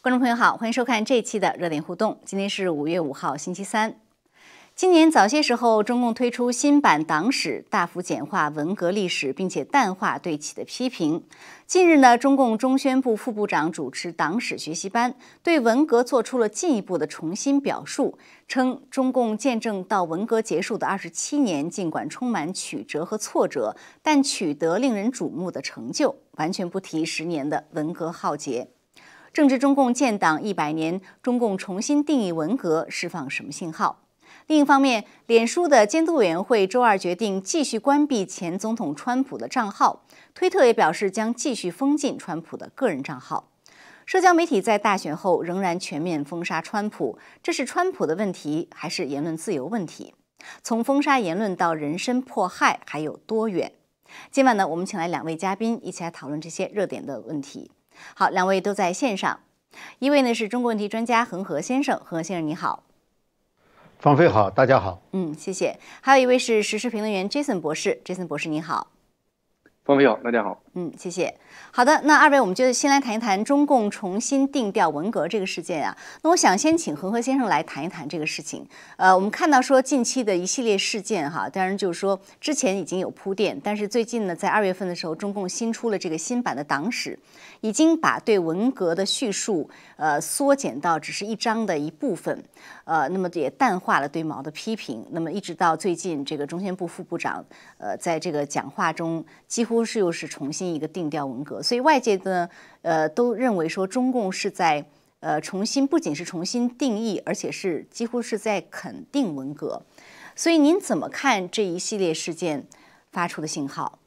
观众朋友好，欢迎收看这一期的热点互动。今天是五月五号，星期三。今年早些时候，中共推出新版党史，大幅简化文革历史，并且淡化对其的批评。近日呢，中共中宣部副部长主持党史学习班，对文革做出了进一步的重新表述，称中共见证到文革结束的二十七年，尽管充满曲折和挫折，但取得令人瞩目的成就，完全不提十年的文革浩劫。正值中共建党一百年，中共重新定义文革，释放什么信号？另一方面，脸书的监督委员会周二决定继续关闭前总统川普的账号，推特也表示将继续封禁川普的个人账号。社交媒体在大选后仍然全面封杀川普，这是川普的问题，还是言论自由问题？从封杀言论到人身迫害，还有多远？今晚呢，我们请来两位嘉宾一起来讨论这些热点的问题。好，两位都在线上，一位呢是中国问题专家恒河先生，恒河先生你好。方飞好，大家好。嗯，谢谢。还有一位是时事评论员 Jason 博士，Jason 博士你好。方飞好，大家好。嗯，谢谢。好的，那二位我们就先来谈一谈中共重新定调文革这个事件啊。那我想先请恒河先生来谈一谈这个事情。呃，我们看到说近期的一系列事件哈，当然就是说之前已经有铺垫，但是最近呢，在二月份的时候，中共新出了这个新版的党史，已经把对文革的叙述呃缩减到只是一章的一部分，呃，那么也淡化了对毛的批评。那么一直到最近，这个中宣部副部长呃在这个讲话中几乎是又是重新一个定调文革，所以外界呢，呃，都认为说中共是在呃重新，不仅是重新定义，而且是几乎是在肯定文革。所以您怎么看这一系列事件发出的信号？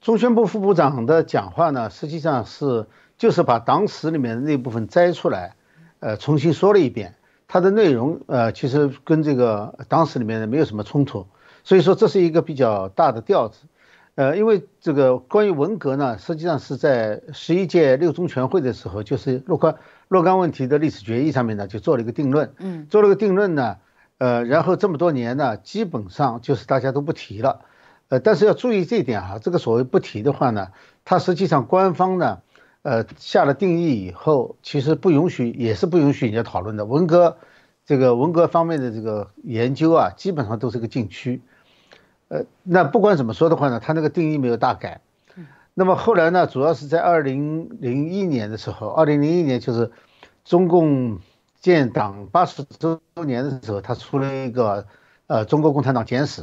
中宣部副部长的讲话呢，实际上是就是把党史里面的那部分摘出来，呃，重新说了一遍。它的内容呃，其实跟这个党史里面的没有什么冲突。所以说这是一个比较大的调子，呃，因为这个关于文革呢，实际上是在十一届六中全会的时候，就是若干若干问题的历史决议上面呢，就做了一个定论，嗯，做了个定论呢，呃，然后这么多年呢，基本上就是大家都不提了，呃，但是要注意这一点哈，这个所谓不提的话呢，它实际上官方呢，呃，下了定义以后，其实不允许，也是不允许人家讨论的。文革这个文革方面的这个研究啊，基本上都是个禁区。呃，那不管怎么说的话呢，他那个定义没有大改。那么后来呢，主要是在二零零一年的时候，二零零一年就是中共建党八十周年的时候，他出了一个呃《中国共产党简史》。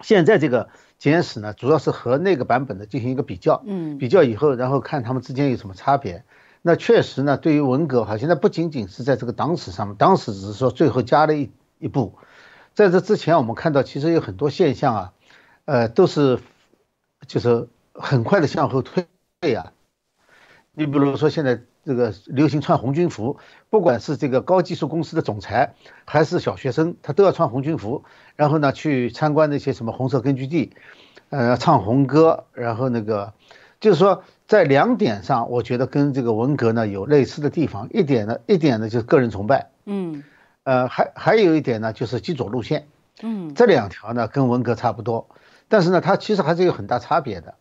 现在这个简史呢，主要是和那个版本的进行一个比较，嗯，比较以后，然后看他们之间有什么差别。那确实呢，对于文革哈，现在不仅仅是在这个党史上面，党史只是说最后加了一一步。在这之前，我们看到其实有很多现象啊，呃，都是就是很快的向后退啊。你比如说现在这个流行穿红军服，不管是这个高技术公司的总裁，还是小学生，他都要穿红军服，然后呢去参观那些什么红色根据地，呃，唱红歌，然后那个就是说在两点上，我觉得跟这个文革呢有类似的地方。一点呢，一点呢就是个人崇拜，嗯。呃，还还有一点呢，就是基左路线，嗯，这两条呢跟文革差不多，但是呢，它其实还是有很大差别的，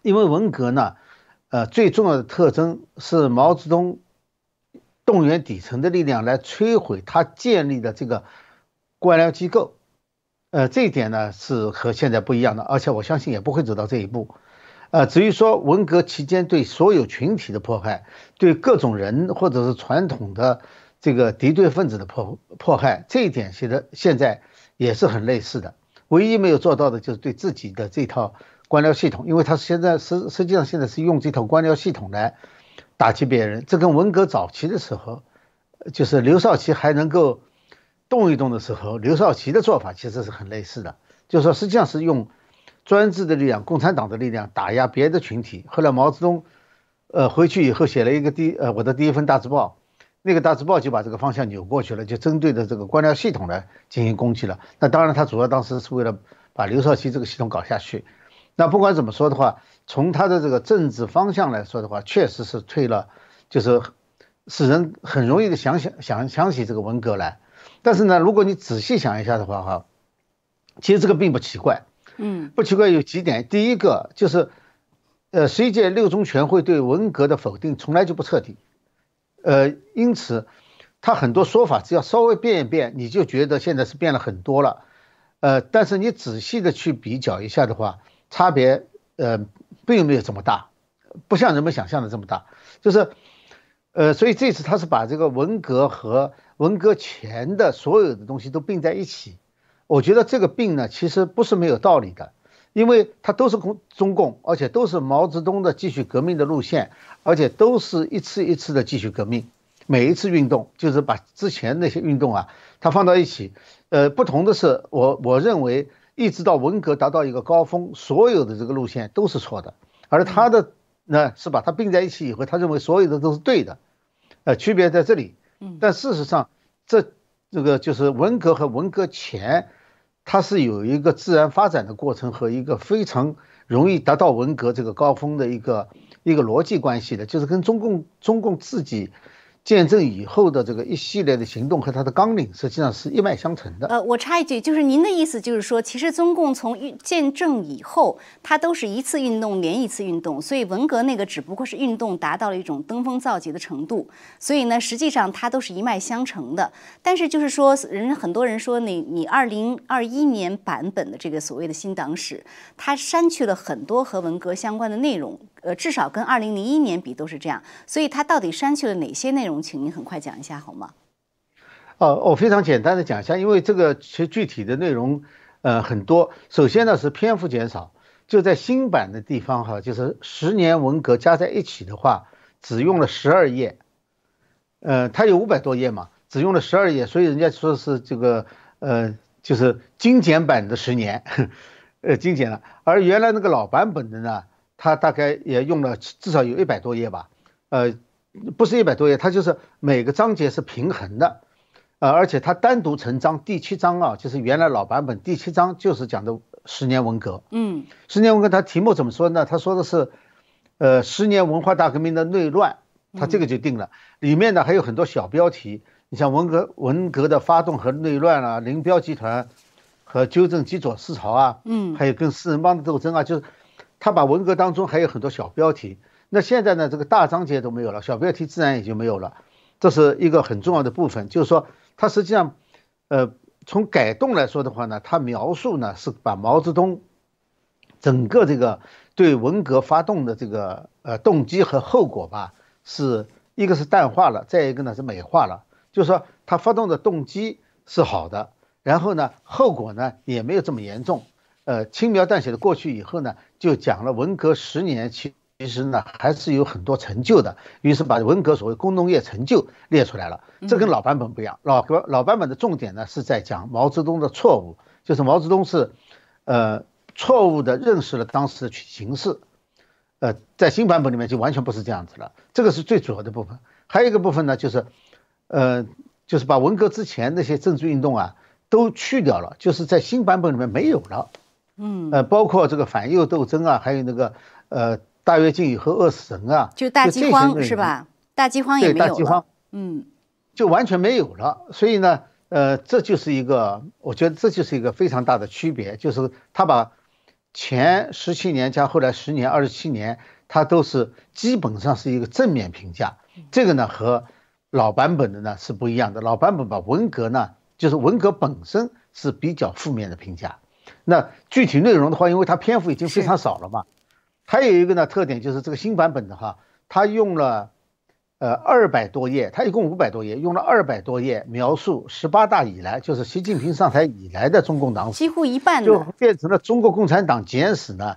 因为文革呢，呃，最重要的特征是毛泽东动员底层的力量来摧毁他建立的这个官僚机构，呃，这一点呢是和现在不一样的，而且我相信也不会走到这一步，呃，至于说文革期间对所有群体的迫害，对各种人或者是传统的。这个敌对分子的迫迫害，这一点现在现在也是很类似的。唯一没有做到的就是对自己的这套官僚系统，因为他现在实实际上现在是用这套官僚系统来打击别人。这跟文革早期的时候，就是刘少奇还能够动一动的时候，刘少奇的做法其实是很类似的。就是说，实际上是用专制的力量、共产党的力量打压别的群体。后来毛泽东呃回去以后写了一个第呃我的第一份大字报。那个大字报就把这个方向扭过去了，就针对的这个官僚系统来进行攻击了。那当然，他主要当时是为了把刘少奇这个系统搞下去。那不管怎么说的话，从他的这个政治方向来说的话，确实是退了，就是使人很容易的想想想想起这个文革来。但是呢，如果你仔细想一下的话，哈，其实这个并不奇怪。嗯，不奇怪有几点。第一个就是。呃，十一届六中全会对文革的否定从来就不彻底，呃，因此他很多说法只要稍微变一变，你就觉得现在是变了很多了，呃，但是你仔细的去比较一下的话，差别呃并没有这么大，不像人们想象的这么大，就是，呃，所以这次他是把这个文革和文革前的所有的东西都并在一起，我觉得这个并呢其实不是没有道理的。因为它都是共中共，而且都是毛泽东的继续革命的路线，而且都是一次一次的继续革命，每一次运动就是把之前那些运动啊，它放到一起。呃，不同的是，我我认为一直到文革达到一个高峰，所有的这个路线都是错的，而他的呢是把它并在一起以后，他认为所有的都是对的，呃，区别在这里。嗯，但事实上，这这个就是文革和文革前。它是有一个自然发展的过程和一个非常容易达到文革这个高峰的一个一个逻辑关系的，就是跟中共中共自己。见证以后的这个一系列的行动和它的纲领，实际上是一脉相承的。呃，我插一句，就是您的意思就是说，其实中共从见证以后，它都是一次运动连一次运动，所以文革那个只不过是运动达到了一种登峰造极的程度，所以呢，实际上它都是一脉相承的。但是就是说，人很多人说，你你二零二一年版本的这个所谓的新党史，它删去了很多和文革相关的内容。呃，至少跟二零零一年比都是这样，所以它到底删去了哪些内容？请您很快讲一下好吗？哦，我非常简单的讲一下，因为这个其实具体的内容呃很多。首先呢是篇幅减少，就在新版的地方哈，就是十年文革加在一起的话，只用了十二页。呃，它有五百多页嘛，只用了十二页，所以人家说是这个呃就是精简版的十年，呃精简了。而原来那个老版本的呢？它大概也用了至少有一百多页吧，呃，不是一百多页，它就是每个章节是平衡的，呃，而且它单独成章，第七章啊，就是原来老版本第七章就是讲的十年文革，嗯，十年文革它题目怎么说呢？他说的是，呃，十年文化大革命的内乱，他这个就定了，里面呢还有很多小标题，你像文革文革的发动和内乱啊，林彪集团和纠正极左思潮啊，嗯，还有跟四人帮的斗争啊，就是。他把文革当中还有很多小标题，那现在呢，这个大章节都没有了，小标题自然也就没有了，这是一个很重要的部分。就是说，他实际上，呃，从改动来说的话呢，他描述呢是把毛泽东整个这个对文革发动的这个呃动机和后果吧，是一个是淡化了，再一个呢是美化了。就是说，他发动的动机是好的，然后呢，后果呢也没有这么严重。呃，轻描淡写的过去以后呢，就讲了文革十年，其其实呢还是有很多成就的。于是把文革所谓工农业成就列出来了。这跟老版本不一样，老老版本的重点呢是在讲毛泽东的错误，就是毛泽东是，呃，错误的认识了当时的形势。呃，在新版本里面就完全不是这样子了。这个是最主要的部分。还有一个部分呢，就是，呃，就是把文革之前那些政治运动啊都去掉了，就是在新版本里面没有了。嗯，呃，包括这个反右斗争啊，还有那个呃大跃进以后饿死人啊，就大饥荒是吧？大饥荒也没有大饥荒，嗯，就完全没有了。所以呢，呃，这就是一个，我觉得这就是一个非常大的区别，就是他把前十七年加后来十年二十七年，他都是基本上是一个正面评价。这个呢和老版本的呢是不一样的。老版本把文革呢，就是文革本身是比较负面的评价。那具体内容的话，因为它篇幅已经非常少了嘛，还有一个呢特点就是这个新版本的哈，它用了呃二百多页，它一共五百多页，用了二百多页描述十八大以来，就是习近平上台以来的中共党史，几乎一半就变成了中国共产党简史呢，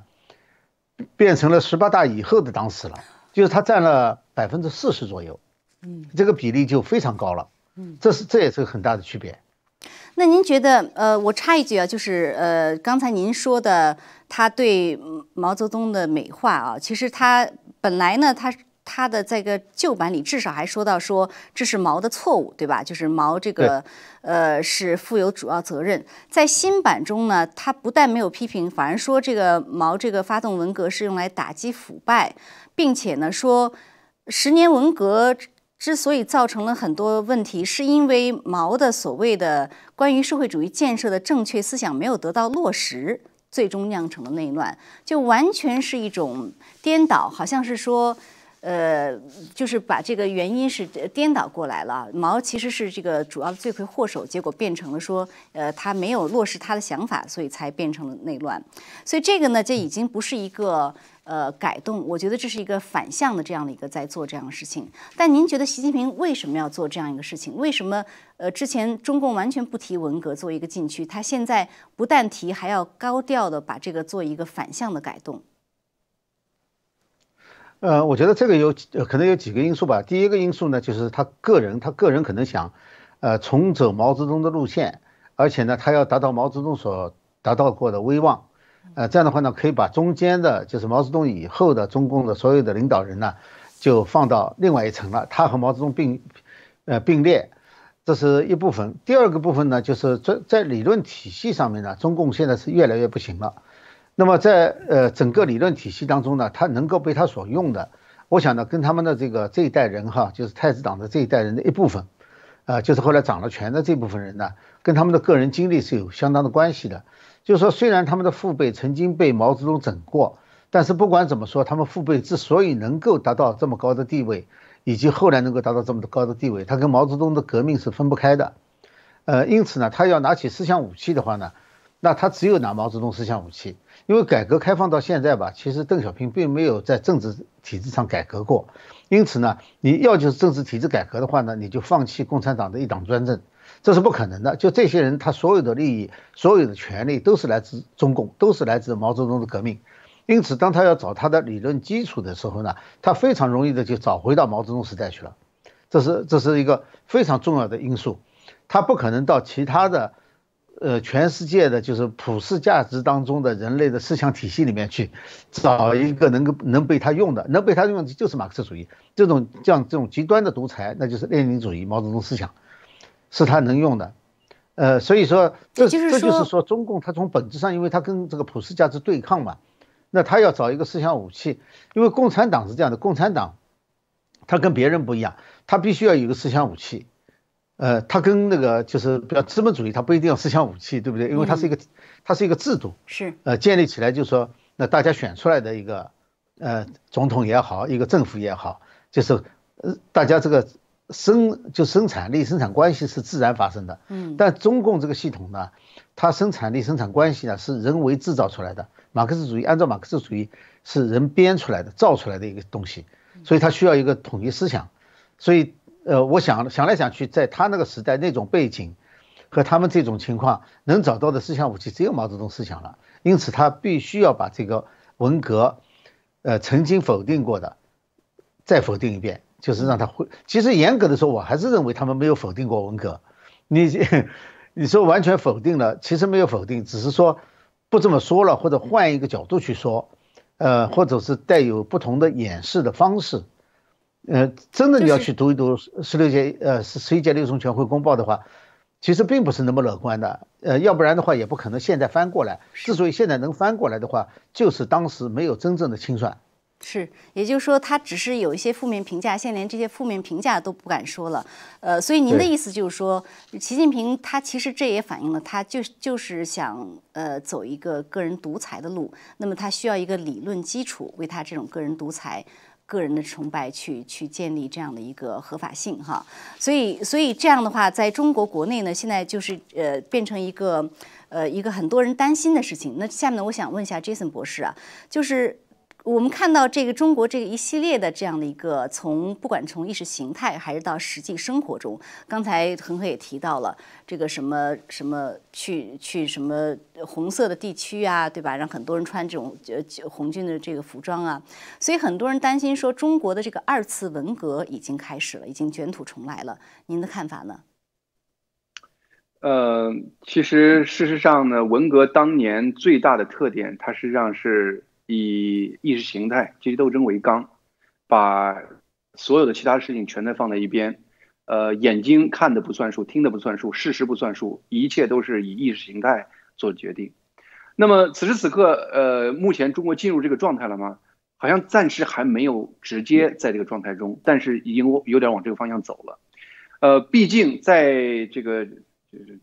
变成了十八大以后的党史了，就是它占了百分之四十左右，嗯，这个比例就非常高了，嗯，这是这也是个很大的区别。那您觉得，呃，我插一句啊，就是呃，刚才您说的他对毛泽东的美化啊，其实他本来呢，他他的这个旧版里至少还说到说这是毛的错误，对吧？就是毛这个呃是负有主要责任。在新版中呢，他不但没有批评，反而说这个毛这个发动文革是用来打击腐败，并且呢说十年文革。之所以造成了很多问题，是因为毛的所谓的关于社会主义建设的正确思想没有得到落实，最终酿成了内乱，就完全是一种颠倒，好像是说。呃，就是把这个原因是颠倒过来了。毛其实是这个主要的罪魁祸首，结果变成了说，呃，他没有落实他的想法，所以才变成了内乱。所以这个呢，这已经不是一个呃改动，我觉得这是一个反向的这样的一个在做这样的事情。但您觉得习近平为什么要做这样一个事情？为什么呃之前中共完全不提文革做一个禁区，他现在不但提，还要高调的把这个做一个反向的改动？呃，我觉得这个有可能有几个因素吧。第一个因素呢，就是他个人，他个人可能想，呃，重走毛泽东的路线，而且呢，他要达到毛泽东所达到过的威望，呃，这样的话呢，可以把中间的，就是毛泽东以后的中共的所有的领导人呢，就放到另外一层了，他和毛泽东并，呃，并列，这是一部分。第二个部分呢，就是在在理论体系上面呢，中共现在是越来越不行了。那么在呃整个理论体系当中呢，他能够被他所用的，我想呢，跟他们的这个这一代人哈，就是太子党的这一代人的一部分，呃，就是后来掌了权的这部分人呢，跟他们的个人经历是有相当的关系的。就是说，虽然他们的父辈曾经被毛泽东整过，但是不管怎么说，他们父辈之所以能够达到这么高的地位，以及后来能够达到这么高的地位，他跟毛泽东的革命是分不开的。呃，因此呢，他要拿起思想武器的话呢，那他只有拿毛泽东思想武器。因为改革开放到现在吧，其实邓小平并没有在政治体制上改革过，因此呢，你要就是政治体制改革的话呢，你就放弃共产党的一党专政，这是不可能的。就这些人，他所有的利益、所有的权利都是来自中共，都是来自毛泽东的革命。因此，当他要找他的理论基础的时候呢，他非常容易的就找回到毛泽东时代去了。这是这是一个非常重要的因素，他不可能到其他的。呃，全世界的就是普世价值当中的人类的思想体系里面去找一个能够能被他用的，能被他用的就是马克思主义这种像这种极端的独裁，那就是列宁主义、毛泽东思想，是他能用的。呃，所以说这这就是说中共他从本质上，因为他跟这个普世价值对抗嘛，那他要找一个思想武器，因为共产党是这样的，共产党他跟别人不一样，他必须要有一个思想武器。呃，他跟那个就是比较资本主义，他不一定要思想武器，对不对？因为它是一个，它是一个制度，是呃建立起来，就是说，那大家选出来的一个呃总统也好，一个政府也好，就是呃大家这个生就生产力生产关系是自然发生的，嗯，但中共这个系统呢，它生产力生产关系呢是人为制造出来的，马克思主义按照马克思主义是人编出来的造出来的一个东西，所以它需要一个统一思想，所以。呃，我想想来想去，在他那个时代那种背景，和他们这种情况能找到的思想武器只有毛泽东思想了，因此他必须要把这个文革，呃，曾经否定过的，再否定一遍，就是让他会。其实严格的说，我还是认为他们没有否定过文革。你你说完全否定了，其实没有否定，只是说不这么说了，或者换一个角度去说，呃，或者是带有不同的演示的方式。呃，真的你要去读一读十六届呃十十一届六中全会公报的话，其实并不是那么乐观的。呃，要不然的话也不可能现在翻过来。之所以现在能翻过来的话，就是当时没有真正的清算。是，也就是说他只是有一些负面评价，现在连这些负面评价都不敢说了。呃，所以您的意思就是说，习近平他其实这也反映了他就就是想呃走一个个人独裁的路，那么他需要一个理论基础为他这种个人独裁。个人的崇拜去去建立这样的一个合法性哈，所以所以这样的话，在中国国内呢，现在就是呃变成一个呃一个很多人担心的事情。那下面呢，我想问一下 Jason 博士啊，就是。我们看到这个中国这个一系列的这样的一个，从不管从意识形态还是到实际生活中，刚才恒河也提到了这个什么什么去去什么红色的地区啊，对吧？让很多人穿这种呃红军的这个服装啊，所以很多人担心说中国的这个二次文革已经开始了，已经卷土重来了。您的看法呢？呃，其实事实上呢，文革当年最大的特点，它实际上是。以意识形态、阶级斗争为纲，把所有的其他事情全在放在一边，呃，眼睛看的不算数，听的不算数，事实不算数，一切都是以意识形态做决定。那么此时此刻，呃，目前中国进入这个状态了吗？好像暂时还没有直接在这个状态中，但是已经有点往这个方向走了。呃，毕竟在这个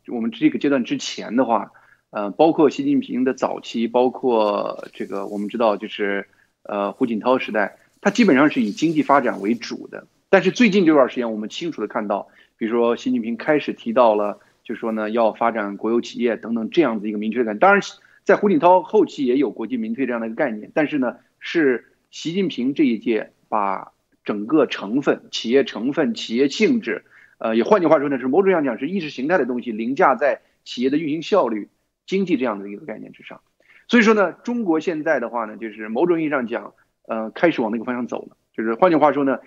我们这个阶段之前的话。呃，包括习近平的早期，包括这个我们知道就是呃胡锦涛时代，他基本上是以经济发展为主的。但是最近这段时间，我们清楚的看到，比如说习近平开始提到了，就是说呢要发展国有企业等等这样子一个明确的。当然，在胡锦涛后期也有国进民退这样的一个概念，但是呢是习近平这一届把整个成分、企业成分、企业性质，呃，也换句话说呢是某种意义上讲是意识形态的东西凌驾在企业的运行效率、经济这样的一个概念之上。所以说呢，中国现在的话呢，就是某种意义上讲，呃，开始往那个方向走了。就是换句话说呢。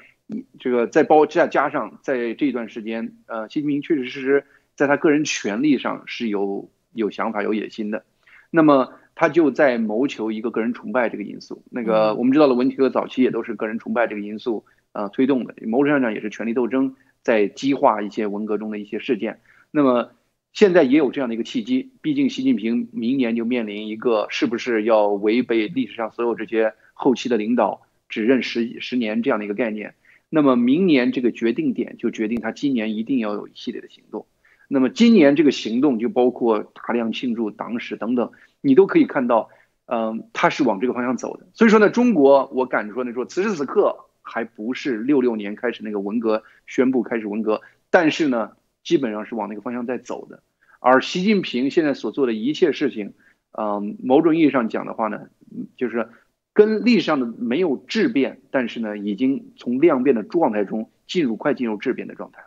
这个再包再加上在这一段时间，呃，习近平确确实实在他个人权利上是有有想法、有野心的，那么他就在谋求一个个人崇拜这个因素。那个我们知道了，文体哥早期也都是个人崇拜这个因素呃推动的，某种意义上讲也是权力斗争在激化一些文革中的一些事件。那么现在也有这样的一个契机，毕竟习近平明年就面临一个是不是要违背历史上所有这些后期的领导只任十十年这样的一个概念。那么明年这个决定点就决定他今年一定要有一系列的行动。那么今年这个行动就包括大量庆祝党史等等，你都可以看到，嗯，他是往这个方向走的。所以说呢，中国我敢说呢，说此时此刻还不是六六年开始那个文革宣布开始文革，但是呢，基本上是往那个方向在走的。而习近平现在所做的一切事情，嗯，某种意义上讲的话呢，就是。跟历史上的没有质变，但是呢，已经从量变的状态中进入快进入质变的状态。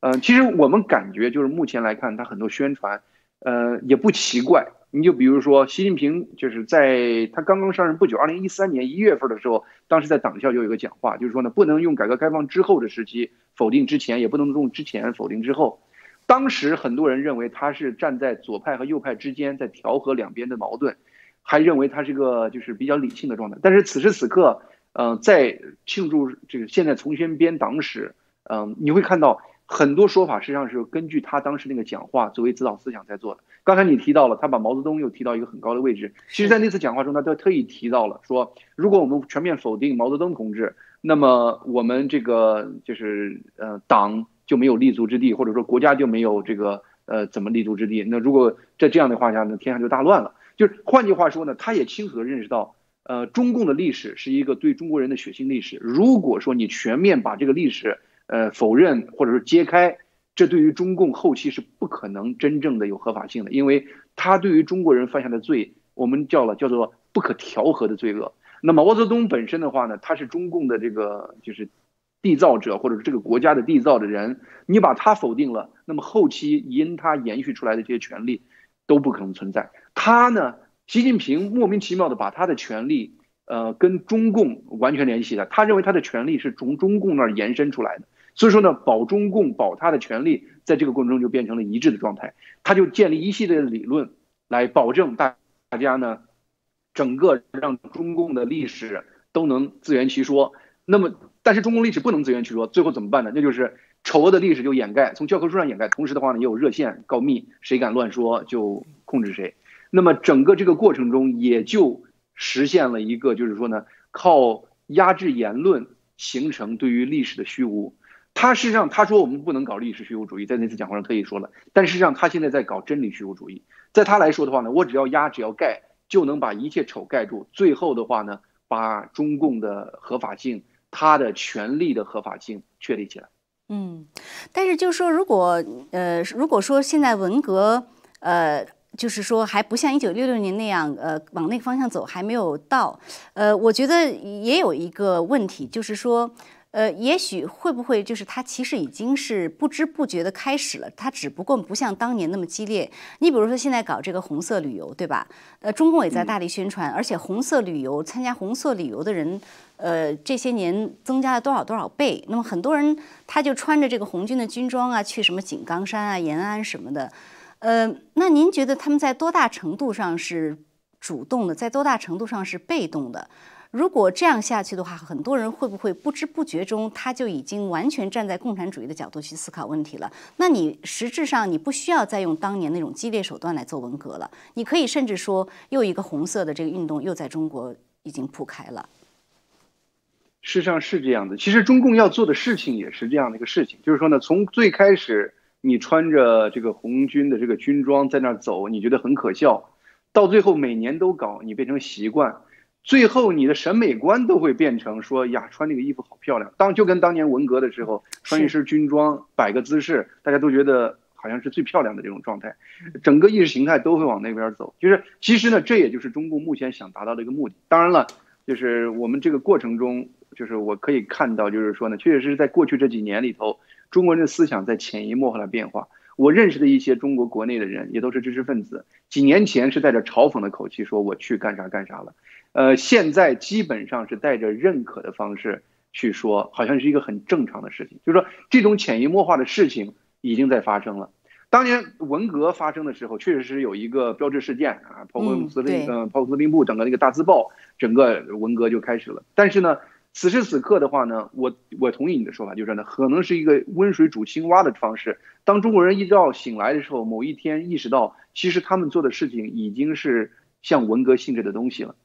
嗯，其实我们感觉就是目前来看，他很多宣传，呃，也不奇怪。你就比如说，习近平就是在他刚刚上任不久，二零一三年一月份的时候，当时在党校就有一个讲话，就是说呢，不能用改革开放之后的时期否定之前，也不能用之前否定之后。当时很多人认为他是站在左派和右派之间，在调和两边的矛盾。还认为他是个就是比较理性的状态，但是此时此刻，嗯，在庆祝这个现在重新编党史，嗯，你会看到很多说法实际上是根据他当时那个讲话作为指导思想在做的。刚才你提到了，他把毛泽东又提到一个很高的位置。其实，在那次讲话中，他都特意提到了说，如果我们全面否定毛泽东同志，那么我们这个就是呃党就没有立足之地，或者说国家就没有这个呃怎么立足之地。那如果在这样的话下，那天下就大乱了。就是换句话说呢，他也清楚地认识到，呃，中共的历史是一个对中国人的血腥历史。如果说你全面把这个历史，呃，否认或者是揭开，这对于中共后期是不可能真正的有合法性的，因为他对于中国人犯下的罪，我们叫了叫做不可调和的罪恶。那么毛泽东本身的话呢，他是中共的这个就是缔造者，或者是这个国家的缔造的人，你把他否定了，那么后期因他延续出来的这些权利。都不可能存在。他呢，习近平莫名其妙的把他的权利，呃，跟中共完全联系了。他认为他的权利是从中共那儿延伸出来的，所以说呢，保中共保他的权利，在这个过程中就变成了一致的状态。他就建立一系列的理论，来保证大大家呢，整个让中共的历史都能自圆其说。那么，但是中共历史不能自圆其说，最后怎么办呢？那就是。丑恶的历史就掩盖，从教科书上掩盖。同时的话呢，也有热线告密，谁敢乱说就控制谁。那么整个这个过程中，也就实现了一个，就是说呢，靠压制言论形成对于历史的虚无。他实际上他说我们不能搞历史虚无主义，在那次讲话上特意说了。但事实上他现在在搞真理虚无主义。在他来说的话呢，我只要压，只要盖，就能把一切丑盖住。最后的话呢，把中共的合法性、他的权利的合法性确立起来。嗯，但是就是说，如果呃，如果说现在文革，呃，就是说还不像一九六六年那样，呃，往那个方向走还没有到，呃，我觉得也有一个问题，就是说。呃，也许会不会就是它其实已经是不知不觉的开始了，它只不过不像当年那么激烈。你比如说现在搞这个红色旅游，对吧？呃，中共也在大力宣传，而且红色旅游参加红色旅游的人，呃，这些年增加了多少多少倍。那么很多人他就穿着这个红军的军装啊，去什么井冈山啊、延安什么的。呃，那您觉得他们在多大程度上是主动的，在多大程度上是被动的？如果这样下去的话，很多人会不会不知不觉中他就已经完全站在共产主义的角度去思考问题了？那你实质上你不需要再用当年那种激烈手段来做文革了，你可以甚至说又一个红色的这个运动又在中国已经铺开了。事实上是这样的，其实中共要做的事情也是这样的一个事情，就是说呢，从最开始你穿着这个红军的这个军装在那儿走，你觉得很可笑，到最后每年都搞，你变成习惯，最后你的审美观都会变成说呀，穿那个衣服好漂亮。当就跟当年文革的时候，穿一身军装摆个姿势，大家都觉得好像是最漂亮的这种状态，整个意识形态都会往那边走。就是其实呢，这也就是中共目前想达到的一个目的。当然了，就是我们这个过程中。就是我可以看到，就是说呢，确实是在过去这几年里头，中国人的思想在潜移默化的变化。我认识的一些中国国内的人，也都是知识分子，几年前是带着嘲讽的口气说我去干啥干啥了，呃，现在基本上是带着认可的方式去说，好像是一个很正常的事情。就是说，这种潜移默化的事情已经在发生了。当年文革发生的时候，确实是有一个标志事件啊，炮兵司令，嗯，炮司令部整个那个大字报，整个文革就开始了。但是呢。此时此刻的话呢，我我同意你的说法，就是呢，可能是一个温水煮青蛙的方式。当中国人一觉醒来的时候，某一天意识到，其实他们做的事情已经是像文革性质的东西了。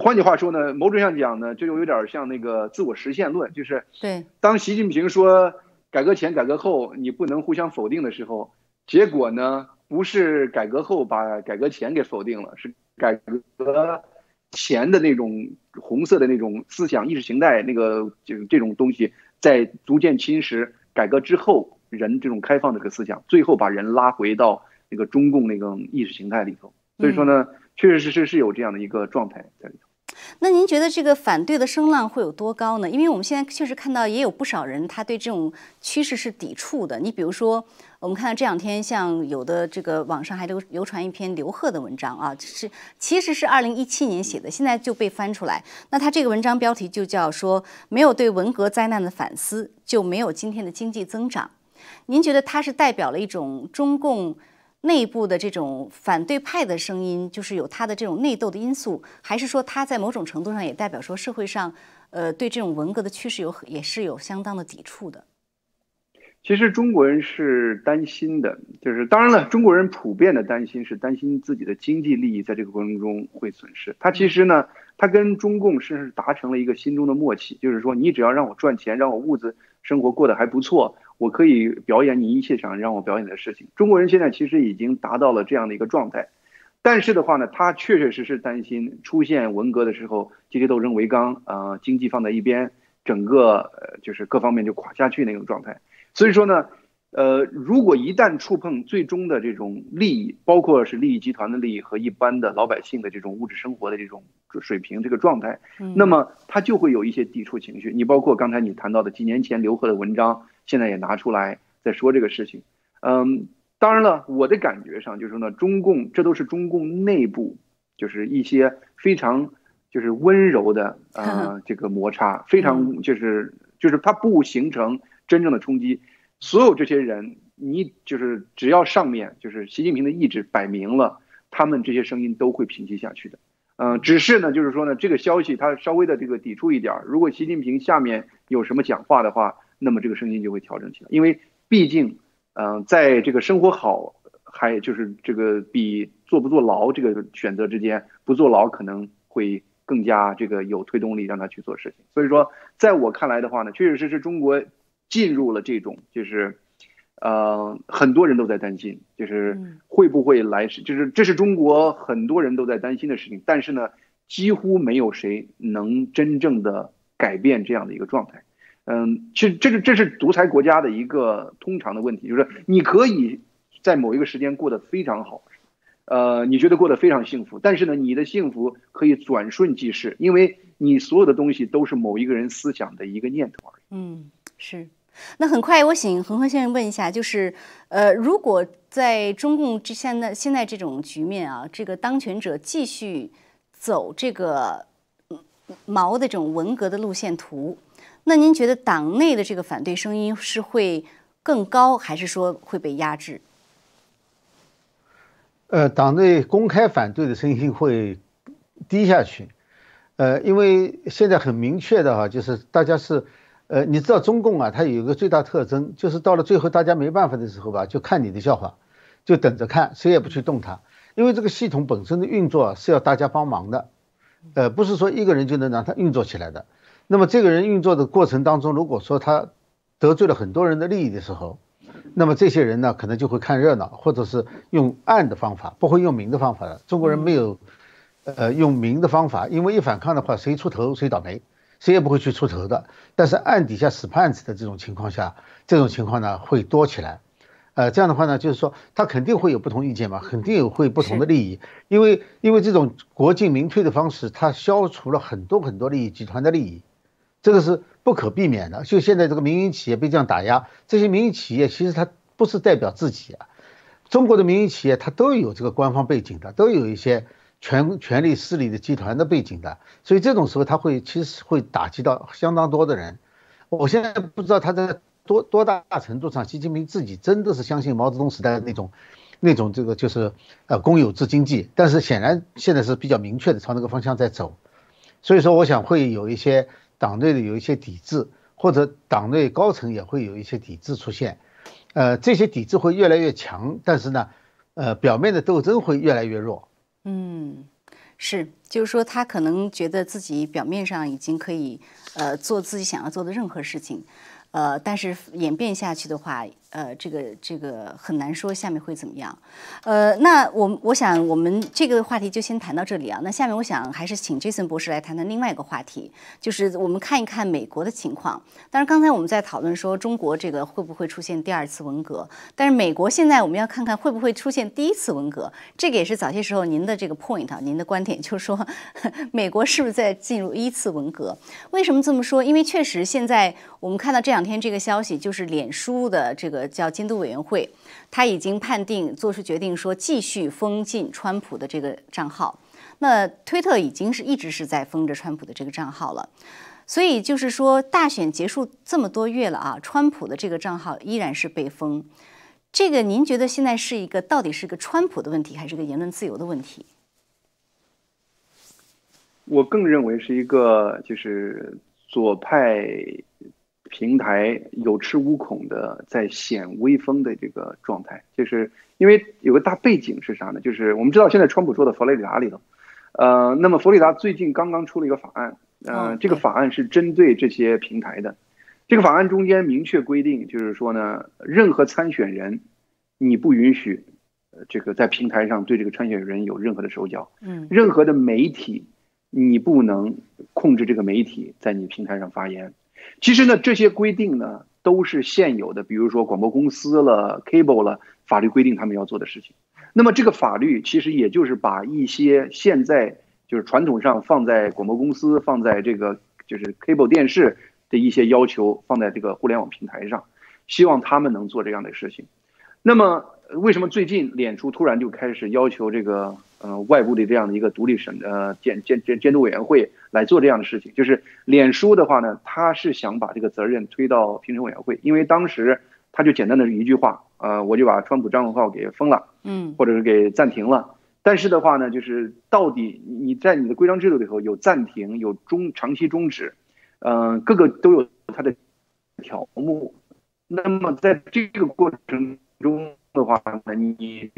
换句话说呢，某种上讲呢，这就有点像那个自我实现论，就是对。当习近平说改革前、改革后你不能互相否定的时候，结果呢，不是改革后把改革前给否定了，是改革。前的那种红色的那种思想意识形态，那个就这种东西，在逐渐侵蚀改革之后，人这种开放这个思想，最后把人拉回到那个中共那个意识形态里头。所以说呢，确实实是有这样的一个状态在里头。那您觉得这个反对的声浪会有多高呢？因为我们现在确实看到也有不少人他对这种趋势是抵触的。你比如说，我们看到这两天像有的这个网上还流流传一篇刘贺的文章啊，是其实是二零一七年写的，现在就被翻出来。那他这个文章标题就叫说没有对文革灾难的反思，就没有今天的经济增长。您觉得它是代表了一种中共？内部的这种反对派的声音，就是有他的这种内斗的因素，还是说他在某种程度上也代表说社会上，呃，对这种文革的趋势有也是有相当的抵触的。其实中国人是担心的，就是当然了，中国人普遍的担心是担心自己的经济利益在这个过程中会损失。他其实呢，他跟中共是达成了一个心中的默契，就是说你只要让我赚钱，让我物质生活过得还不错。我可以表演你一切想让我表演的事情。中国人现在其实已经达到了这样的一个状态，但是的话呢，他确确实实担心出现文革的时候，阶级斗争为纲，啊，经济放在一边，整个呃就是各方面就垮下去那种状态。所以说呢，呃，如果一旦触碰最终的这种利益，包括是利益集团的利益和一般的老百姓的这种物质生活的这种水平这个状态，那么他就会有一些抵触情绪。你包括刚才你谈到的几年前刘贺的文章。现在也拿出来在说这个事情，嗯，当然了，我的感觉上就是说呢，中共这都是中共内部，就是一些非常就是温柔的呃 这个摩擦，非常就是就是它不形成真正的冲击。所有这些人，你就是只要上面就是习近平的意志摆明了，他们这些声音都会平息下去的。嗯，只是呢，就是说呢，这个消息它稍微的这个抵触一点，如果习近平下面有什么讲话的话。那么这个声音就会调整起来，因为毕竟，嗯，在这个生活好还就是这个比坐不坐牢这个选择之间，不坐牢可能会更加这个有推动力让他去做事情。所以说，在我看来的话呢，确确实实中国进入了这种就是，呃，很多人都在担心，就是会不会来，就是这是中国很多人都在担心的事情。但是呢，几乎没有谁能真正的改变这样的一个状态。嗯，其实这是这是独裁国家的一个通常的问题，就是你可以在某一个时间过得非常好，呃，你觉得过得非常幸福，但是呢，你的幸福可以转瞬即逝，因为你所有的东西都是某一个人思想的一个念头而已。嗯，是。那很快，我请恒河先生问一下，就是呃，如果在中共之现在现在这种局面啊，这个当权者继续走这个毛的这种文革的路线图。那您觉得党内的这个反对声音是会更高，还是说会被压制？呃，党内公开反对的声音会低下去。呃，因为现在很明确的哈，就是大家是，呃，你知道中共啊，它有一个最大特征，就是到了最后大家没办法的时候吧，就看你的笑话，就等着看，谁也不去动它。因为这个系统本身的运作是要大家帮忙的，呃，不是说一个人就能让它运作起来的。那么这个人运作的过程当中，如果说他得罪了很多人的利益的时候，那么这些人呢，可能就会看热闹，或者是用暗的方法，不会用明的方法的。中国人没有，呃，用明的方法，因为一反抗的话，谁出头谁倒霉，谁也不会去出头的。但是暗底下使绊子的这种情况下，这种情况呢会多起来。呃，这样的话呢，就是说他肯定会有不同意见嘛，肯定有会不同的利益，因为因为这种国进民退的方式，它消除了很多很多利益集团的利益，这个是不可避免的。就现在这个民营企业被这样打压，这些民营企业其实它不是代表自己啊，中国的民营企业它都有这个官方背景的，都有一些权权力势力的集团的背景的，所以这种时候它会其实会打击到相当多的人。我现在不知道他在。多多大程度上，习近平自己真的是相信毛泽东时代的那种，那种这个就是呃公有制经济，但是显然现在是比较明确的朝那个方向在走，所以说我想会有一些党内的有一些抵制，或者党内高层也会有一些抵制出现，呃这些抵制会越来越强，但是呢，呃表面的斗争会越来越弱。嗯，是，就是说他可能觉得自己表面上已经可以呃做自己想要做的任何事情。呃，但是演变下去的话，呃，这个这个很难说下面会怎么样。呃，那我我想我们这个话题就先谈到这里啊。那下面我想还是请 Jason 博士来谈谈另外一个话题，就是我们看一看美国的情况。当然，刚才我们在讨论说中国这个会不会出现第二次文革，但是美国现在我们要看看会不会出现第一次文革。这个也是早些时候您的这个 point 啊，您的观点就是说，美国是不是在进入一次文革？为什么这么说？因为确实现在我们看到这两天这个消息，就是脸书的这个叫监督委员会，他已经判定做出决定，说继续封禁川普的这个账号。那推特已经是一直是在封着川普的这个账号了，所以就是说大选结束这么多月了啊，川普的这个账号依然是被封。这个您觉得现在是一个到底是个川普的问题，还是个言论自由的问题？我更认为是一个就是左派。平台有恃无恐的在显威风的这个状态，就是因为有个大背景是啥呢？就是我们知道现在川普说的佛罗里达里头，呃，那么佛罗里达最近刚刚出了一个法案，呃，这个法案是针对这些平台的。这个法案中间明确规定，就是说呢，任何参选人，你不允许，呃，这个在平台上对这个参选人有任何的手脚。嗯。任何的媒体，你不能控制这个媒体在你平台上发言。其实呢，这些规定呢都是现有的，比如说广播公司了、cable 了，法律规定他们要做的事情。那么这个法律其实也就是把一些现在就是传统上放在广播公司、放在这个就是 cable 电视的一些要求放在这个互联网平台上，希望他们能做这样的事情。那么为什么最近脸书突然就开始要求这个？呃，外部的这样的一个独立审呃监监监监督委员会来做这样的事情，就是脸书的话呢，他是想把这个责任推到评审委员会，因为当时他就简单的一句话，呃，我就把川普账号给封了，嗯，或者是给暂停了。但是的话呢，就是到底你在你的规章制度里头有暂停，有中长期终止，嗯，各个都有它的条目。那么在这个过程中的话呢，你。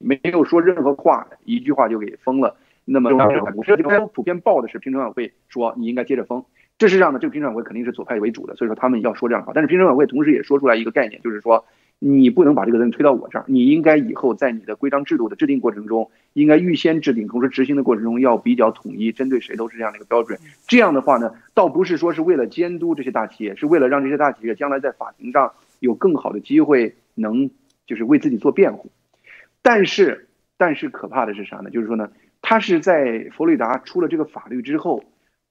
没有说任何话，一句话就给封了。那么，我这边普遍报的是评审委员会说你应该接着封。事实上呢，这个评审委员会肯定是左派为主的，所以说他们要说这样的话。但是评审委员会同时也说出来一个概念，就是说你不能把这个责任推到我这儿，你应该以后在你的规章制度的制定过程中，应该预先制定，同时执行的过程中要比较统一，针对谁都是这样的一个标准。这样的话呢，倒不是说是为了监督这些大企业，是为了让这些大企业将来在法庭上有更好的机会，能就是为自己做辩护。但是，但是可怕的是啥呢？就是说呢，他是在佛罗里达出了这个法律之后，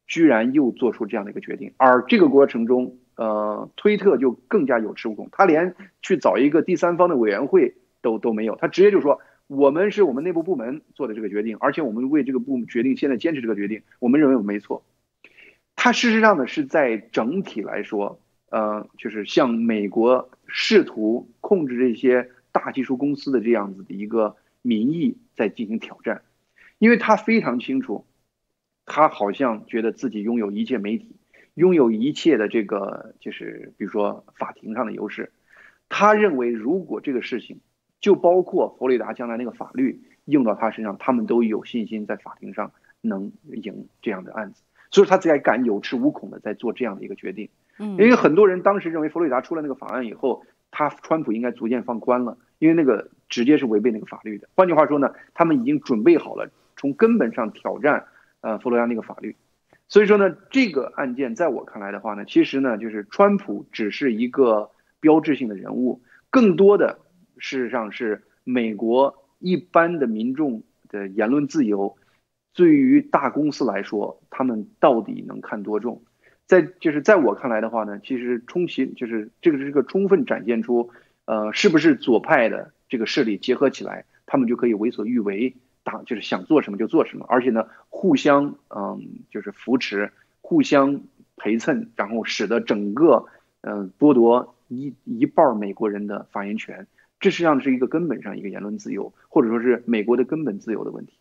居然又做出这样的一个决定，而这个过程中，呃，推特就更加有恃无恐，他连去找一个第三方的委员会都都没有，他直接就说，我们是我们内部部门做的这个决定，而且我们为这个部门决定现在坚持这个决定，我们认为我们没错。他事实上呢是在整体来说，呃，就是向美国试图控制这些。大技术公司的这样子的一个民意在进行挑战，因为他非常清楚，他好像觉得自己拥有一切媒体，拥有一切的这个就是比如说法庭上的优势。他认为，如果这个事情就包括佛罗里达将来那个法律用到他身上，他们都有信心在法庭上能赢这样的案子，所以他才敢有恃无恐的在做这样的一个决定。嗯，因为很多人当时认为佛罗里达出了那个法案以后。他川普应该逐渐放宽了，因为那个直接是违背那个法律的。换句话说呢，他们已经准备好了从根本上挑战呃佛罗里达那个法律。所以说呢，这个案件在我看来的话呢，其实呢就是川普只是一个标志性的人物，更多的事实上是美国一般的民众的言论自由，对于大公司来说，他们到底能看多重？在就是在我看来的话呢，其实充其就是这个是个充分展现出，呃，是不是左派的这个势力结合起来，他们就可以为所欲为，打就是想做什么就做什么，而且呢，互相嗯就是扶持，互相陪衬，然后使得整个嗯剥夺一一半美国人的发言权，这实际上是一个根本上一个言论自由，或者说是美国的根本自由的问题。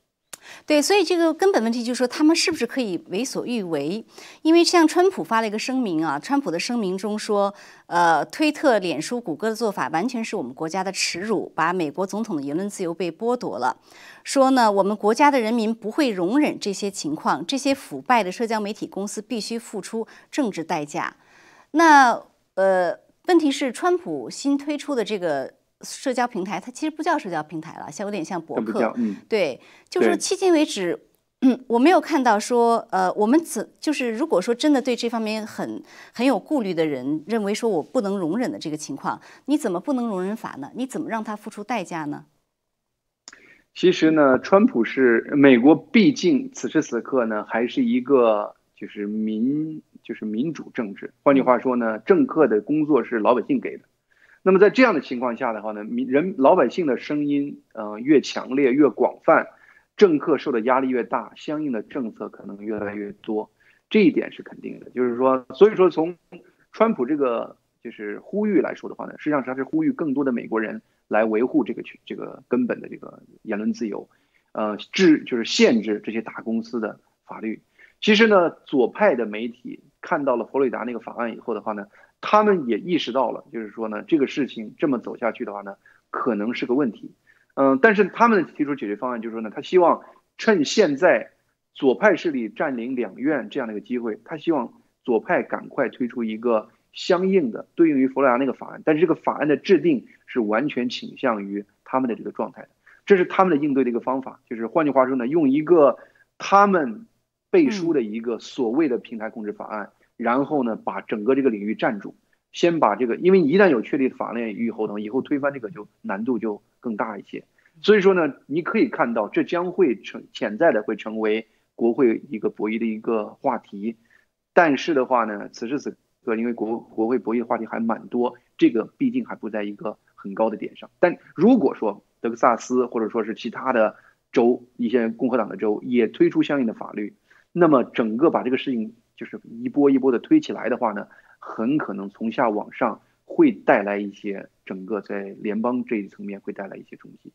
对，所以这个根本问题就是说，他们是不是可以为所欲为？因为像川普发了一个声明啊，川普的声明中说，呃，推特、脸书、谷歌的做法完全是我们国家的耻辱，把美国总统的言论自由被剥夺了。说呢，我们国家的人民不会容忍这些情况，这些腐败的社交媒体公司必须付出政治代价。那呃，问题是川普新推出的这个。社交平台，它其实不叫社交平台了，像有点像博客。对，就是说迄今为止，我没有看到说，呃，我们怎就是如果说真的对这方面很很有顾虑的人，认为说我不能容忍的这个情况，你怎么不能容忍法呢？你怎么让他付出代价呢？其实呢，川普是美国，毕竟此时此刻呢，还是一个就是民就是民主政治。换句话说呢，政客的工作是老百姓给的。那么在这样的情况下的话呢，民人老百姓的声音，呃，越强烈越广泛，政客受的压力越大，相应的政策可能越来越多，这一点是肯定的。就是说，所以说从川普这个就是呼吁来说的话呢，实际上他是呼吁更多的美国人来维护这个这个根本的这个言论自由，呃，制就是限制这些大公司的法律。其实呢，左派的媒体看到了佛罗里达那个法案以后的话呢。他们也意识到了，就是说呢，这个事情这么走下去的话呢，可能是个问题。嗯，但是他们提出解决方案，就是说呢，他希望趁现在左派势力占领两院这样的一个机会，他希望左派赶快推出一个相应的对应于佛罗里达那个法案。但是这个法案的制定是完全倾向于他们的这个状态的，这是他们的应对的一个方法。就是换句话说呢，用一个他们背书的一个所谓的平台控制法案。然后呢，把整个这个领域占住，先把这个，因为一旦有确立的法律以后呢，以后推翻这个就难度就更大一些。所以说呢，你可以看到，这将会成潜在的会成为国会一个博弈的一个话题。但是的话呢，此时此刻，因为国国会博弈的话题还蛮多，这个毕竟还不在一个很高的点上。但如果说德克萨斯或者说是其他的州一些共和党的州也推出相应的法律，那么整个把这个事情。就是一波一波的推起来的话呢，很可能从下往上会带来一些整个在联邦这一层面会带来一些冲击。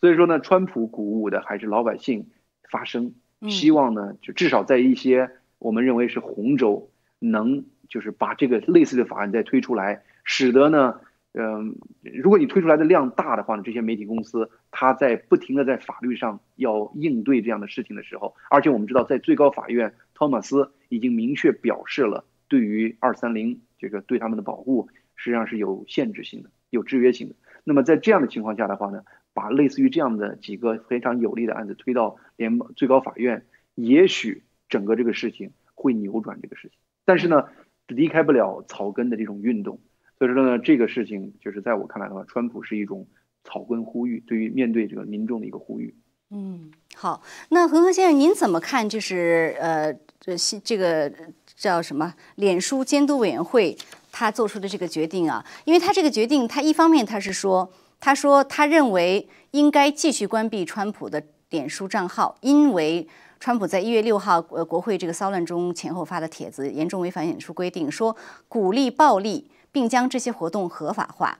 所以说呢，川普鼓舞的还是老百姓发声，希望呢就至少在一些我们认为是红州能就是把这个类似的法案再推出来，使得呢。嗯，如果你推出来的量大的话呢，这些媒体公司它在不停的在法律上要应对这样的事情的时候，而且我们知道，在最高法院，托马斯已经明确表示了，对于二三零这个对他们的保护实际上是有限制性的、有制约性的。那么在这样的情况下的话呢，把类似于这样的几个非常有利的案子推到联邦最高法院，也许整个这个事情会扭转这个事情，但是呢，离开不了草根的这种运动。所以说呢，这个事情就是在我看来的话，川普是一种草根呼吁，对于面对这个民众的一个呼吁。嗯，好，那恒河先生，您怎么看？就是呃，这这个叫什么？脸书监督委员会他做出的这个决定啊，因为他这个决定，他一方面他是说，他说他认为应该继续关闭川普的脸书账号，因为川普在一月六号呃国会这个骚乱中前后发的帖子严重违反演出规定，说鼓励暴力。并将这些活动合法化，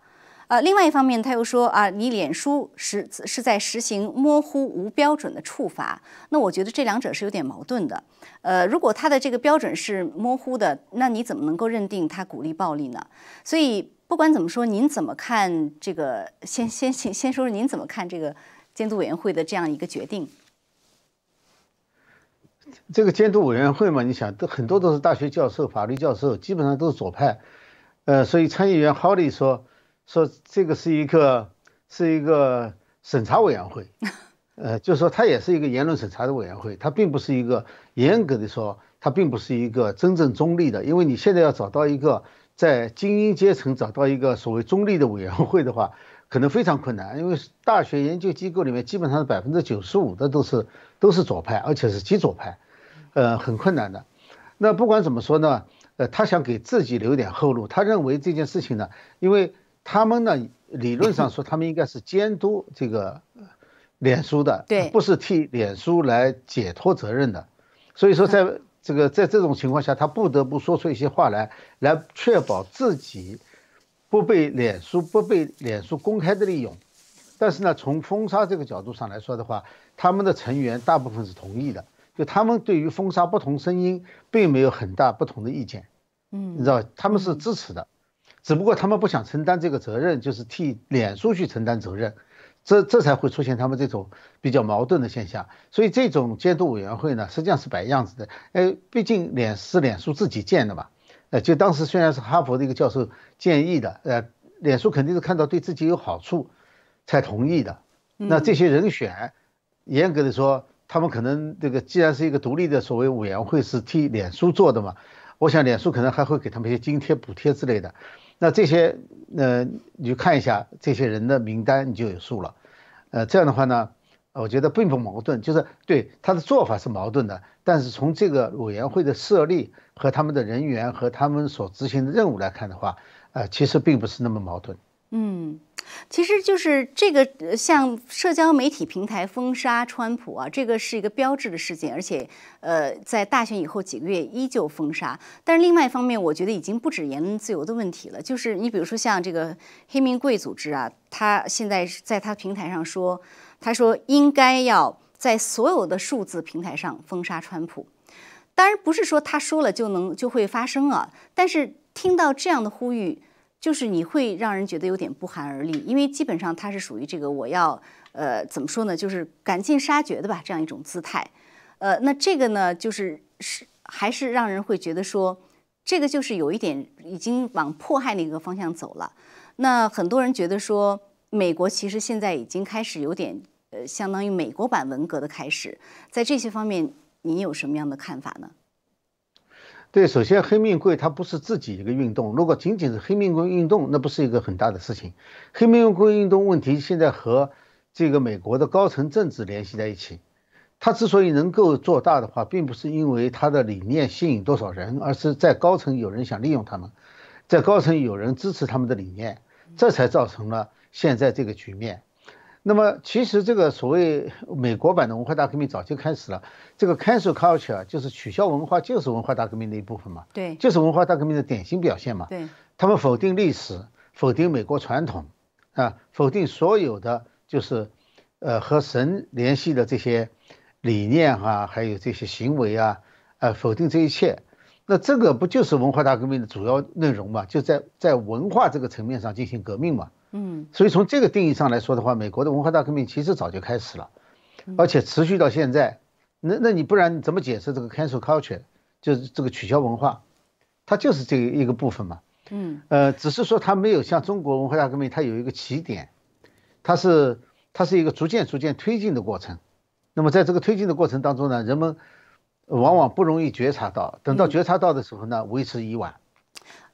呃，另外一方面，他又说啊，你脸书是是在实行模糊无标准的处罚，那我觉得这两者是有点矛盾的。呃，如果他的这个标准是模糊的，那你怎么能够认定他鼓励暴力呢？所以不管怎么说，您怎么看这个？先先先先说说您怎么看这个监督委员会的这样一个决定？这个监督委员会嘛，你想，都很多都是大学教授、法律教授，基本上都是左派。呃，所以参议员 Holly 说，说这个是一个是一个审查委员会，呃，就是说它也是一个言论审查的委员会，它并不是一个严格的说，它并不是一个真正中立的，因为你现在要找到一个在精英阶层找到一个所谓中立的委员会的话，可能非常困难，因为大学研究机构里面基本上是百分之九十五的都是都是左派，而且是极左派，呃，很困难的。那不管怎么说呢？呃，他想给自己留点后路。他认为这件事情呢，因为他们呢，理论上说他们应该是监督这个脸书的，对，不是替脸书来解脱责任的。所以说，在这个在这种情况下，他不得不说出一些话来，来确保自己不被脸书不被脸书公开的利用。但是呢，从封杀这个角度上来说的话，他们的成员大部分是同意的。就他们对于封杀不同声音，并没有很大不同的意见，嗯，你知道他们是支持的，只不过他们不想承担这个责任，就是替脸书去承担责任，这这才会出现他们这种比较矛盾的现象。所以这种监督委员会呢，实际上是摆样子的。哎，毕竟脸是脸书自己建的嘛，呃，就当时虽然是哈佛的一个教授建议的，呃，脸书肯定是看到对自己有好处才同意的。那这些人选，严格的说。他们可能这个既然是一个独立的所谓委员会，是替脸书做的嘛？我想脸书可能还会给他们一些津贴、补贴之类的。那这些，呃，你就看一下这些人的名单，你就有数了。呃，这样的话呢，我觉得并不矛盾，就是对他的做法是矛盾的，但是从这个委员会的设立和他们的人员和他们所执行的任务来看的话，呃，其实并不是那么矛盾。嗯。其实就是这个，像社交媒体平台封杀川普啊，这个是一个标志的事件，而且，呃，在大选以后几个月依旧封杀。但是另外一方面，我觉得已经不止言论自由的问题了，就是你比如说像这个黑名贵组织啊，他现在在他平台上说，他说应该要在所有的数字平台上封杀川普。当然不是说他说了就能就会发生啊，但是听到这样的呼吁。就是你会让人觉得有点不寒而栗，因为基本上它是属于这个我要呃怎么说呢，就是赶尽杀绝的吧，这样一种姿态。呃，那这个呢，就是是还是让人会觉得说，这个就是有一点已经往迫害那个方向走了。那很多人觉得说，美国其实现在已经开始有点呃，相当于美国版文革的开始，在这些方面，您有什么样的看法呢？对，首先黑命贵它不是自己一个运动，如果仅仅是黑命贵运动，那不是一个很大的事情。黑命贵运动问题现在和这个美国的高层政治联系在一起。它之所以能够做大的话，并不是因为它的理念吸引多少人，而是在高层有人想利用他们，在高层有人支持他们的理念，这才造成了现在这个局面。那么，其实这个所谓美国版的文化大革命早就开始了。这个 cancel culture 就是取消文化，就是文化大革命的一部分嘛。对，就是文化大革命的典型表现嘛。对，他们否定历史，否定美国传统，啊，否定所有的就是，呃，和神联系的这些理念啊，还有这些行为啊，呃，否定这一切。那这个不就是文化大革命的主要内容嘛？就在在文化这个层面上进行革命嘛。嗯，所以从这个定义上来说的话，美国的文化大革命其实早就开始了，而且持续到现在。那那你不然怎么解释这个 cancel culture，就是这个取消文化，它就是这一个部分嘛。嗯，呃，只是说它没有像中国文化大革命，它有一个起点，它是它是一个逐渐逐渐推进的过程。那么在这个推进的过程当中呢，人们往往不容易觉察到，等到觉察到的时候呢，为时已晚。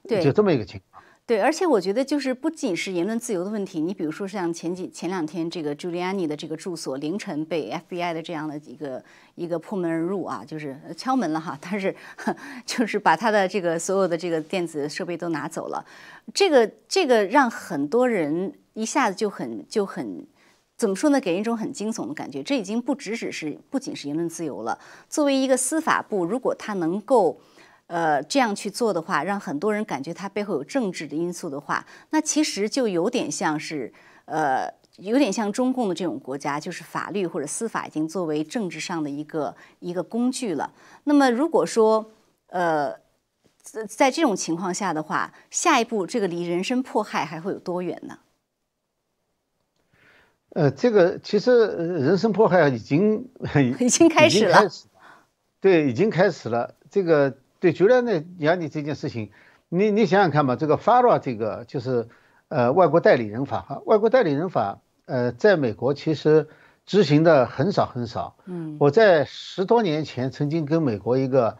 对，就这么一个情况。对，而且我觉得就是不仅是言论自由的问题，你比如说像前几前两天这个 Giuliani 的这个住所凌晨被 FBI 的这样的一个一个破门而入啊，就是敲门了哈，但是 就是把他的这个所有的这个电子设备都拿走了，这个这个让很多人一下子就很就很怎么说呢，给人一种很惊悚的感觉。这已经不只只是不仅是言论自由了，作为一个司法部，如果他能够。呃，这样去做的话，让很多人感觉它背后有政治的因素的话，那其实就有点像是，呃，有点像中共的这种国家，就是法律或者司法已经作为政治上的一个一个工具了。那么如果说，呃，在这种情况下的话，下一步这个离人身迫害还会有多远呢？呃，这个其实人身迫害已经 已经开始了，对，已经开始了，这个。对，觉得那杨你这件事情，你你想想看吧，这个 f a r a 这个就是，呃外国代理人法哈，外国代理人法呃在美国其实执行的很少很少。嗯，我在十多年前曾经跟美国一个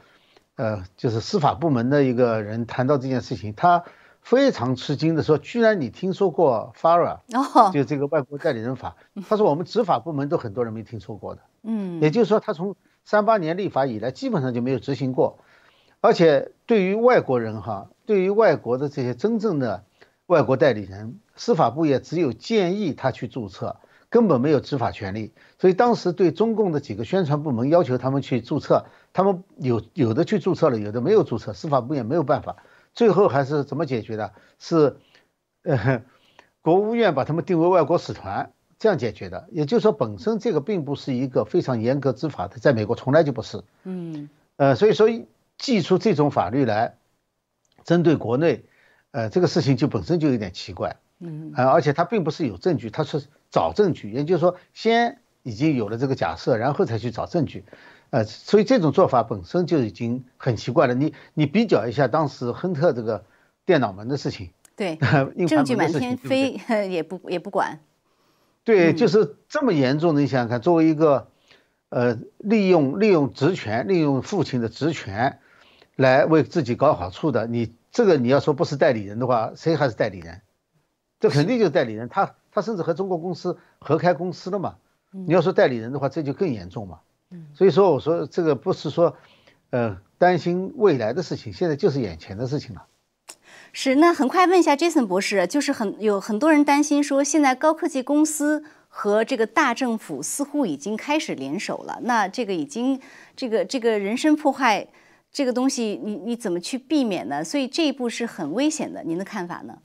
呃就是司法部门的一个人谈到这件事情，他非常吃惊的说，居然你听说过 FARA，哦，就这个外国代理人法，他说我们执法部门都很多人没听说过的。嗯，也就是说，他从三八年立法以来，基本上就没有执行过。而且对于外国人哈，对于外国的这些真正的外国代理人，司法部也只有建议他去注册，根本没有执法权利。所以当时对中共的几个宣传部门要求他们去注册，他们有有的去注册了，有的没有注册，司法部也没有办法。最后还是怎么解决的？是，呃，国务院把他们定为外国使团。这样解决的，也就是说，本身这个并不是一个非常严格执法的，在美国从来就不是。嗯，呃，所以说，寄出这种法律来针对国内，呃，这个事情就本身就有点奇怪。嗯，呃，而且他并不是有证据，他是找证据，也就是说，先已经有了这个假设，然后才去找证据。呃，所以这种做法本身就已经很奇怪了。你你比较一下当时亨特这个电脑门的事情，对，硬证据满天飞，也不也不管。对，嗯就是这么严重的。你想想看，作为一个，呃，利用利用职权，利用父亲的职权，来为自己搞好处的，你这个你要说不是代理人的话，谁还是代理人？这肯定就是代理人。他他甚至和中国公司合开公司了嘛。你要说代理人的话，这就更严重嘛。所以说，我说这个不是说，呃，担心未来的事情，现在就是眼前的事情了。是，那很快问一下 Jason 博士，就是很有很多人担心说，现在高科技公司和这个大政府似乎已经开始联手了，那这个已经这个这个人身破坏这个东西，你你怎么去避免呢？所以这一步是很危险的，您的看法呢？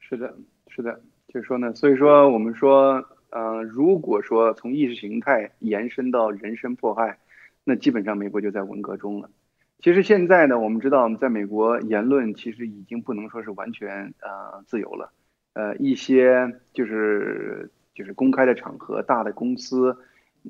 是的，是的，就是说呢，所以说我们说，呃，如果说从意识形态延伸到人身迫害，那基本上美国就在文革中了。其实现在呢，我们知道我们，在美国言论其实已经不能说是完全呃自由了，呃，一些就是就是公开的场合、大的公司，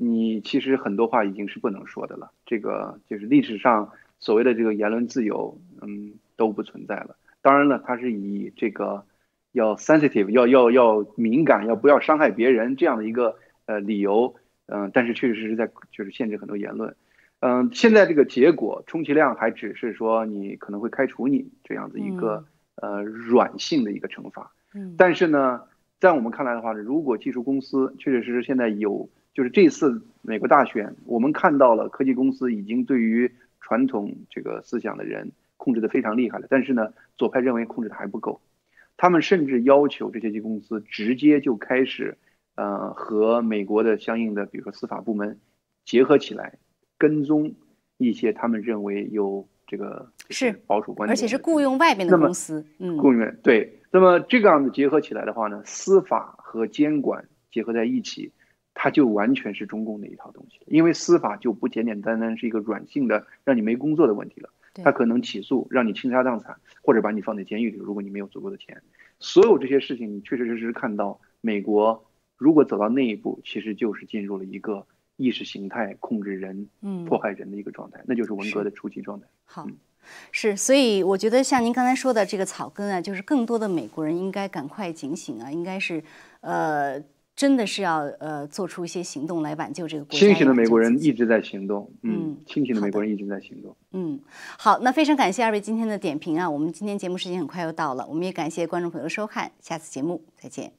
你其实很多话已经是不能说的了。这个就是历史上所谓的这个言论自由，嗯，都不存在了。当然了，它是以这个要 sensitive，要要要敏感，要不要伤害别人这样的一个呃理由，嗯、但是确实是在就是限制很多言论。嗯，现在这个结果充其量还只是说你可能会开除你这样子一个、呃软性的一个惩罚。嗯但是呢，在我们看来的话呢，如果技术公司确确实实现在有，就是这次美国大选，我们看到了科技公司已经对于传统这个思想的人控制的非常厉害了，但是呢，左派认为控制的还不够，他们甚至要求这些技公司直接就开始，呃，和美国的相应的比如说司法部门结合起来，跟踪一些他们认为有这个是保守观点，而且是雇佣外边的公司，嗯，雇佣员对，那么这个样子结合起来的话呢，司法和监管结合在一起，它就完全是中共的一套东西了。因为司法就不简简单单是一个软性的让你没工作的问题了，对它可能起诉让你倾家荡产，或者把你放在监狱里，如果你没有足够的钱。所有这些事情，你确确实实看到美国如果走到那一步，其实就是进入了一个意识形态控制人、嗯迫害人的一个状态，那就是文革的初期状态。好，是，所以我觉得像您刚才说的这个草根啊，就是更多的美国人应该赶快警醒啊，应该是呃，真的是要呃做出一些行动来挽救这个国家。清醒的美国人一直在行动，嗯嗯，清醒的美国人一直在行动。嗯，好，那非常感谢二位今天的点评啊，我们今天节目时间很快又到了，我们也感谢观众朋友的收看，下次节目再见。